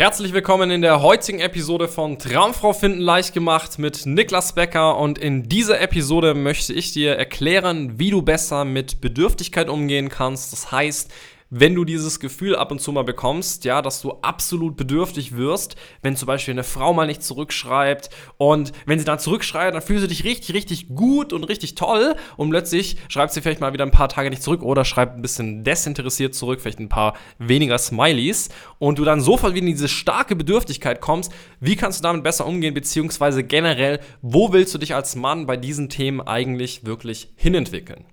Herzlich willkommen in der heutigen Episode von Traumfrau finden leicht gemacht mit Niklas Becker und in dieser Episode möchte ich dir erklären, wie du besser mit Bedürftigkeit umgehen kannst. Das heißt, wenn du dieses Gefühl ab und zu mal bekommst, ja, dass du absolut bedürftig wirst, wenn zum Beispiel eine Frau mal nicht zurückschreibt und wenn sie dann zurückschreibt, dann fühlst du dich richtig, richtig gut und richtig toll und plötzlich schreibt sie vielleicht mal wieder ein paar Tage nicht zurück oder schreibt ein bisschen desinteressiert zurück, vielleicht ein paar weniger Smileys und du dann sofort wieder in diese starke Bedürftigkeit kommst, wie kannst du damit besser umgehen, beziehungsweise generell, wo willst du dich als Mann bei diesen Themen eigentlich wirklich hinentwickeln?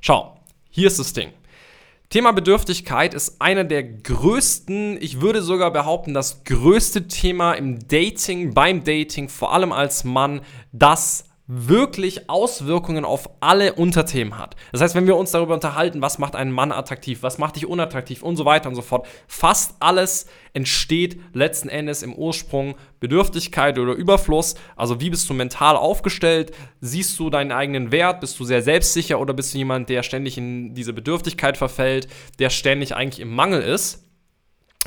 Schau, hier ist das Ding. Thema Bedürftigkeit ist einer der größten, ich würde sogar behaupten, das größte Thema im Dating, beim Dating, vor allem als Mann, das wirklich Auswirkungen auf alle Unterthemen hat. Das heißt, wenn wir uns darüber unterhalten, was macht einen Mann attraktiv, was macht dich unattraktiv und so weiter und so fort, fast alles entsteht letzten Endes im Ursprung Bedürftigkeit oder Überfluss. Also wie bist du mental aufgestellt? Siehst du deinen eigenen Wert? Bist du sehr selbstsicher oder bist du jemand, der ständig in diese Bedürftigkeit verfällt, der ständig eigentlich im Mangel ist?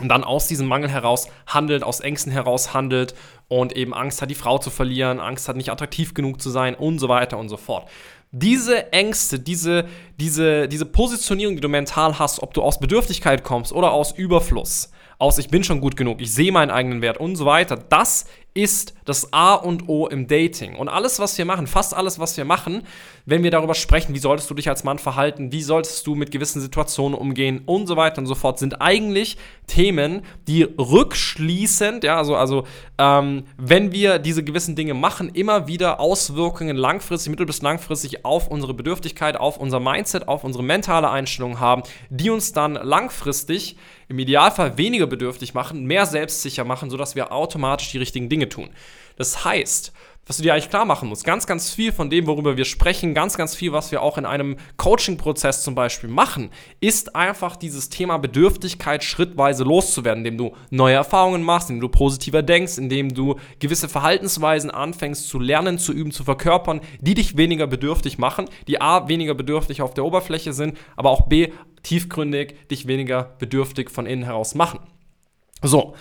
Und dann aus diesem Mangel heraus handelt, aus Ängsten heraus handelt und eben Angst hat, die Frau zu verlieren, Angst hat, nicht attraktiv genug zu sein und so weiter und so fort. Diese Ängste, diese, diese, diese Positionierung, die du mental hast, ob du aus Bedürftigkeit kommst oder aus Überfluss, aus ich bin schon gut genug, ich sehe meinen eigenen Wert und so weiter, das ist das A und O im Dating. Und alles, was wir machen, fast alles, was wir machen, wenn wir darüber sprechen, wie solltest du dich als Mann verhalten, wie solltest du mit gewissen Situationen umgehen und so weiter und so fort, sind eigentlich Themen, die rückschließend, ja, also, also ähm, wenn wir diese gewissen Dinge machen, immer wieder Auswirkungen langfristig, mittel- bis langfristig auf unsere Bedürftigkeit, auf unser Mindset, auf unsere mentale Einstellung haben, die uns dann langfristig im Idealfall weniger bedürftig machen, mehr selbstsicher machen, sodass wir automatisch die richtigen Dinge tun. Das heißt, was du dir eigentlich klar machen musst. Ganz, ganz viel von dem, worüber wir sprechen, ganz, ganz viel, was wir auch in einem Coaching-Prozess zum Beispiel machen, ist einfach dieses Thema Bedürftigkeit schrittweise loszuwerden, indem du neue Erfahrungen machst, indem du positiver denkst, indem du gewisse Verhaltensweisen anfängst zu lernen, zu üben, zu verkörpern, die dich weniger bedürftig machen, die A, weniger bedürftig auf der Oberfläche sind, aber auch B, tiefgründig dich weniger bedürftig von innen heraus machen. So.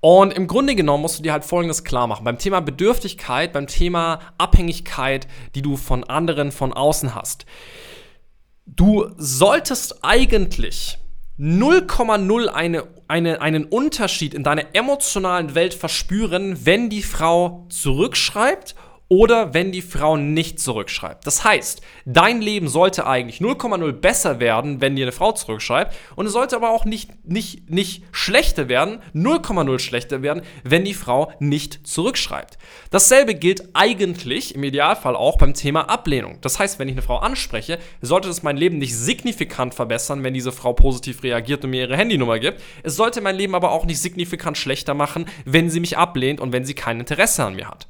Und im Grunde genommen musst du dir halt Folgendes klar machen. Beim Thema Bedürftigkeit, beim Thema Abhängigkeit, die du von anderen von außen hast. Du solltest eigentlich 0,0 eine, eine, einen Unterschied in deiner emotionalen Welt verspüren, wenn die Frau zurückschreibt oder wenn die Frau nicht zurückschreibt. Das heißt, dein Leben sollte eigentlich 0,0 besser werden, wenn dir eine Frau zurückschreibt und es sollte aber auch nicht, nicht, nicht schlechter werden, 0,0 schlechter werden, wenn die Frau nicht zurückschreibt. Dasselbe gilt eigentlich im Idealfall auch beim Thema Ablehnung. Das heißt, wenn ich eine Frau anspreche, sollte das mein Leben nicht signifikant verbessern, wenn diese Frau positiv reagiert und mir ihre Handynummer gibt. Es sollte mein Leben aber auch nicht signifikant schlechter machen, wenn sie mich ablehnt und wenn sie kein Interesse an mir hat.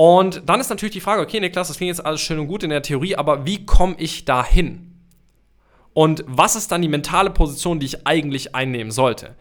Und dann ist natürlich die Frage, okay, Niklas, das klingt jetzt alles schön und gut in der Theorie, aber wie komme ich da hin? Und was ist dann die mentale Position, die ich eigentlich einnehmen sollte?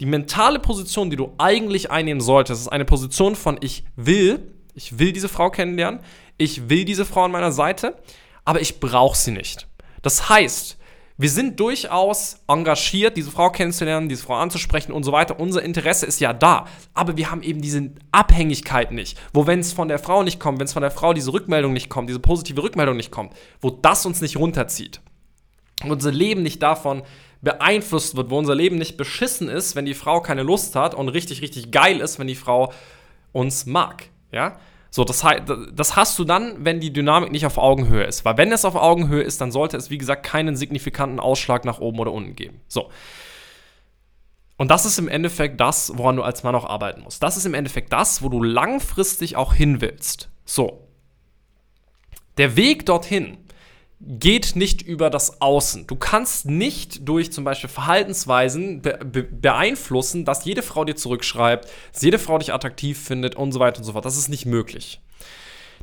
Die mentale Position, die du eigentlich einnehmen solltest, ist eine Position von ich will, ich will diese Frau kennenlernen, ich will diese Frau an meiner Seite, aber ich brauche sie nicht. Das heißt, wir sind durchaus engagiert, diese Frau kennenzulernen, diese Frau anzusprechen und so weiter. Unser Interesse ist ja da. Aber wir haben eben diese Abhängigkeit nicht. Wo, wenn es von der Frau nicht kommt, wenn es von der Frau diese Rückmeldung nicht kommt, diese positive Rückmeldung nicht kommt, wo das uns nicht runterzieht. Unser Leben nicht davon beeinflusst wird, wo unser Leben nicht beschissen ist, wenn die Frau keine Lust hat und richtig, richtig geil ist, wenn die Frau uns mag. Ja? So, das, das hast du dann, wenn die Dynamik nicht auf Augenhöhe ist. Weil wenn es auf Augenhöhe ist, dann sollte es, wie gesagt, keinen signifikanten Ausschlag nach oben oder unten geben. So. Und das ist im Endeffekt das, woran du als Mann auch arbeiten musst. Das ist im Endeffekt das, wo du langfristig auch hin willst. So. Der Weg dorthin geht nicht über das Außen. Du kannst nicht durch zum Beispiel Verhaltensweisen be be beeinflussen, dass jede Frau dir zurückschreibt, dass jede Frau dich attraktiv findet und so weiter und so fort. Das ist nicht möglich.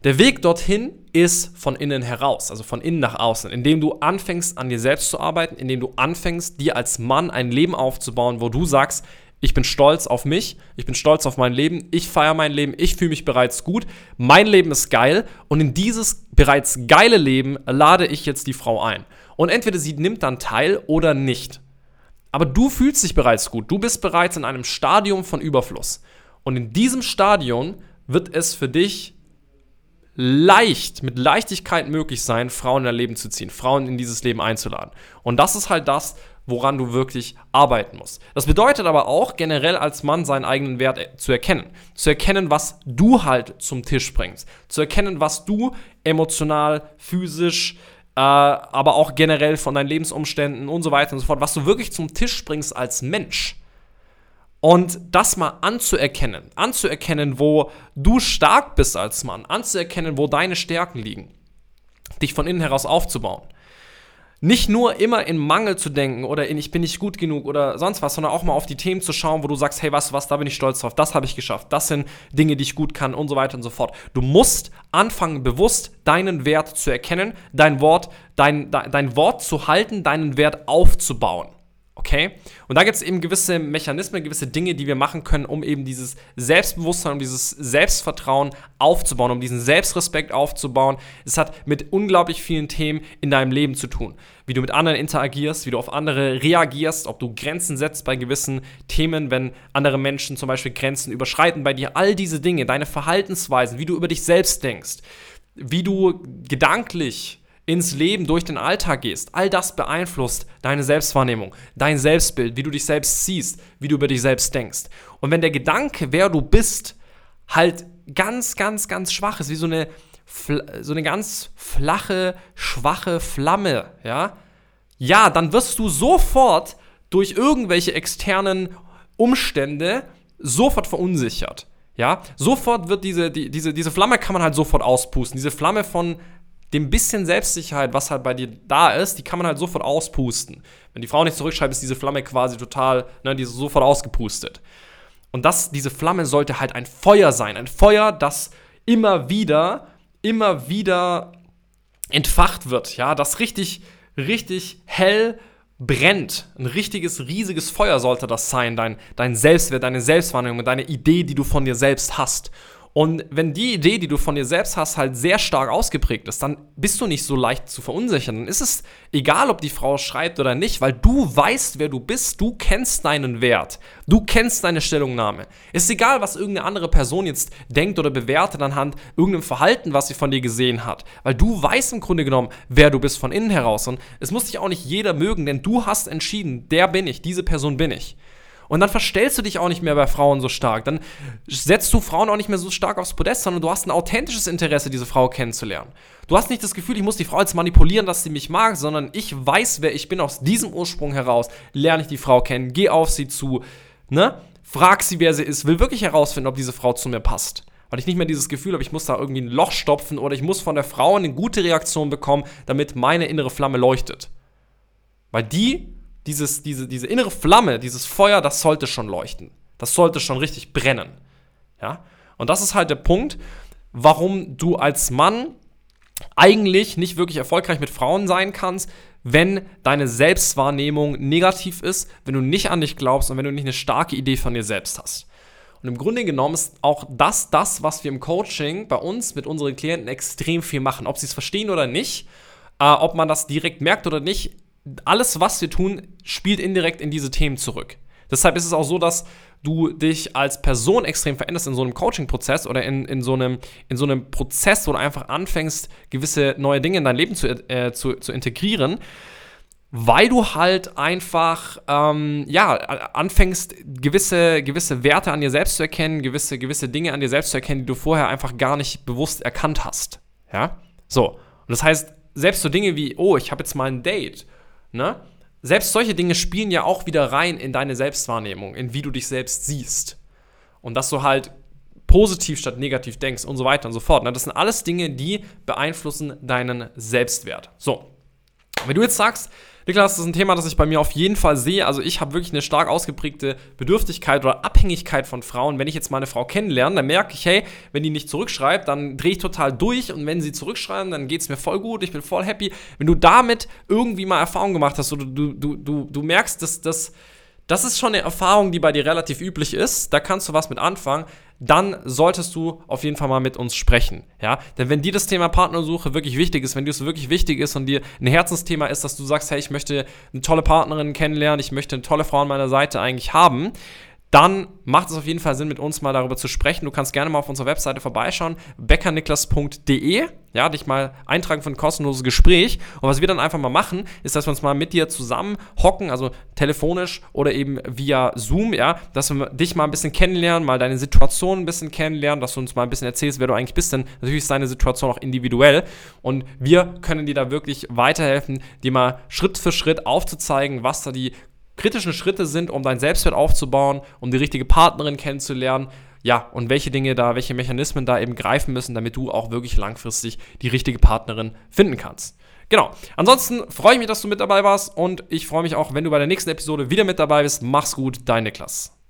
Der Weg dorthin ist von innen heraus, also von innen nach außen, indem du anfängst an dir selbst zu arbeiten, indem du anfängst, dir als Mann ein Leben aufzubauen, wo du sagst, ich bin stolz auf mich, ich bin stolz auf mein Leben, ich feiere mein Leben, ich fühle mich bereits gut, mein Leben ist geil und in dieses bereits geile Leben lade ich jetzt die Frau ein. Und entweder sie nimmt dann teil oder nicht. Aber du fühlst dich bereits gut. Du bist bereits in einem Stadium von Überfluss. Und in diesem Stadium wird es für dich leicht, mit Leichtigkeit möglich sein, Frauen in dein Leben zu ziehen, Frauen in dieses Leben einzuladen. Und das ist halt das, woran du wirklich arbeiten musst. Das bedeutet aber auch, generell als Mann seinen eigenen Wert äh, zu erkennen. Zu erkennen, was du halt zum Tisch bringst. Zu erkennen, was du emotional, physisch, äh, aber auch generell von deinen Lebensumständen und so weiter und so fort, was du wirklich zum Tisch bringst als Mensch. Und das mal anzuerkennen, anzuerkennen, wo du stark bist als Mann, anzuerkennen, wo deine Stärken liegen, dich von innen heraus aufzubauen. Nicht nur immer in Mangel zu denken oder in ich bin nicht gut genug oder sonst was, sondern auch mal auf die Themen zu schauen, wo du sagst, hey, was, was, da bin ich stolz drauf, das habe ich geschafft, das sind Dinge, die ich gut kann und so weiter und so fort. Du musst anfangen, bewusst deinen Wert zu erkennen, dein Wort, dein, dein Wort zu halten, deinen Wert aufzubauen. Okay? Und da gibt es eben gewisse Mechanismen, gewisse Dinge, die wir machen können, um eben dieses Selbstbewusstsein, um dieses Selbstvertrauen aufzubauen, um diesen Selbstrespekt aufzubauen. Es hat mit unglaublich vielen Themen in deinem Leben zu tun. Wie du mit anderen interagierst, wie du auf andere reagierst, ob du Grenzen setzt bei gewissen Themen, wenn andere Menschen zum Beispiel Grenzen überschreiten bei dir. All diese Dinge, deine Verhaltensweisen, wie du über dich selbst denkst, wie du gedanklich ins Leben durch den Alltag gehst, all das beeinflusst deine Selbstwahrnehmung, dein Selbstbild, wie du dich selbst siehst, wie du über dich selbst denkst. Und wenn der Gedanke, wer du bist, halt ganz, ganz, ganz schwach ist, wie so eine, so eine ganz flache, schwache Flamme, ja, ja, dann wirst du sofort durch irgendwelche externen Umstände sofort verunsichert. Ja, sofort wird diese, die, diese, diese Flamme kann man halt sofort auspusten. Diese Flamme von dem bisschen Selbstsicherheit, was halt bei dir da ist, die kann man halt sofort auspusten. Wenn die Frau nicht zurückschreibt, ist diese Flamme quasi total, ne, die ist sofort ausgepustet. Und das, diese Flamme sollte halt ein Feuer sein. Ein Feuer, das immer wieder, immer wieder entfacht wird. Ja, das richtig, richtig hell brennt. Ein richtiges, riesiges Feuer sollte das sein. Dein, dein Selbstwert, deine Selbstwahrnehmung, deine Idee, die du von dir selbst hast. Und wenn die Idee, die du von dir selbst hast, halt sehr stark ausgeprägt ist, dann bist du nicht so leicht zu verunsichern. Dann ist es egal, ob die Frau schreibt oder nicht, weil du weißt, wer du bist, du kennst deinen Wert, du kennst deine Stellungnahme. Ist egal, was irgendeine andere Person jetzt denkt oder bewertet anhand irgendeinem Verhalten, was sie von dir gesehen hat, weil du weißt im Grunde genommen, wer du bist von innen heraus. Und es muss dich auch nicht jeder mögen, denn du hast entschieden, der bin ich, diese Person bin ich. Und dann verstellst du dich auch nicht mehr bei Frauen so stark. Dann setzt du Frauen auch nicht mehr so stark aufs Podest, sondern du hast ein authentisches Interesse, diese Frau kennenzulernen. Du hast nicht das Gefühl, ich muss die Frau jetzt manipulieren, dass sie mich mag, sondern ich weiß, wer ich bin. Aus diesem Ursprung heraus lerne ich die Frau kennen, geh auf sie zu, ne? Frag sie, wer sie ist, will wirklich herausfinden, ob diese Frau zu mir passt weil ich nicht mehr dieses Gefühl habe, ich muss da irgendwie ein Loch stopfen oder ich muss von der Frau eine gute Reaktion bekommen, damit meine innere Flamme leuchtet. Weil die dieses, diese, diese innere Flamme, dieses Feuer, das sollte schon leuchten. Das sollte schon richtig brennen. Ja? Und das ist halt der Punkt, warum du als Mann eigentlich nicht wirklich erfolgreich mit Frauen sein kannst, wenn deine Selbstwahrnehmung negativ ist, wenn du nicht an dich glaubst und wenn du nicht eine starke Idee von dir selbst hast. Und im Grunde genommen ist auch das das, was wir im Coaching bei uns mit unseren Klienten extrem viel machen. Ob sie es verstehen oder nicht, äh, ob man das direkt merkt oder nicht, alles, was wir tun, spielt indirekt in diese Themen zurück. Deshalb ist es auch so, dass du dich als Person extrem veränderst in so einem Coaching-Prozess oder in, in, so einem, in so einem Prozess, wo du einfach anfängst, gewisse neue Dinge in dein Leben zu, äh, zu, zu integrieren, weil du halt einfach, ähm, ja, anfängst, gewisse, gewisse Werte an dir selbst zu erkennen, gewisse, gewisse Dinge an dir selbst zu erkennen, die du vorher einfach gar nicht bewusst erkannt hast. Ja? So. Und das heißt, selbst so Dinge wie, oh, ich habe jetzt mal ein Date Ne? Selbst solche Dinge spielen ja auch wieder rein in deine Selbstwahrnehmung, in wie du dich selbst siehst. Und dass du halt positiv statt negativ denkst und so weiter und so fort. Ne? Das sind alles Dinge, die beeinflussen deinen Selbstwert. So, wenn du jetzt sagst, Niklas, das ist ein Thema, das ich bei mir auf jeden Fall sehe. Also ich habe wirklich eine stark ausgeprägte Bedürftigkeit oder Abhängigkeit von Frauen. Wenn ich jetzt mal eine Frau kennenlerne, dann merke ich, hey, wenn die nicht zurückschreibt, dann drehe ich total durch und wenn sie zurückschreiben, dann geht es mir voll gut, ich bin voll happy. Wenn du damit irgendwie mal Erfahrung gemacht hast oder du, du, du, du merkst, dass das das ist schon eine Erfahrung, die bei dir relativ üblich ist. Da kannst du was mit anfangen. Dann solltest du auf jeden Fall mal mit uns sprechen. Ja? Denn wenn dir das Thema Partnersuche wirklich wichtig ist, wenn dir es wirklich wichtig ist und dir ein Herzensthema ist, dass du sagst, hey, ich möchte eine tolle Partnerin kennenlernen, ich möchte eine tolle Frau an meiner Seite eigentlich haben, dann macht es auf jeden Fall Sinn, mit uns mal darüber zu sprechen. Du kannst gerne mal auf unserer Webseite vorbeischauen, beckerniklas.de, ja, dich mal eintragen für ein kostenloses Gespräch. Und was wir dann einfach mal machen, ist, dass wir uns mal mit dir zusammen hocken, also telefonisch oder eben via Zoom, ja, dass wir dich mal ein bisschen kennenlernen, mal deine Situation ein bisschen kennenlernen, dass du uns mal ein bisschen erzählst, wer du eigentlich bist, denn natürlich ist deine Situation auch individuell und wir können dir da wirklich weiterhelfen, dir mal Schritt für Schritt aufzuzeigen, was da die kritischen Schritte sind, um dein Selbstwert aufzubauen, um die richtige Partnerin kennenzulernen. Ja, und welche Dinge da, welche Mechanismen da eben greifen müssen, damit du auch wirklich langfristig die richtige Partnerin finden kannst. Genau. Ansonsten freue ich mich, dass du mit dabei warst und ich freue mich auch, wenn du bei der nächsten Episode wieder mit dabei bist. Mach's gut, dein Niklas.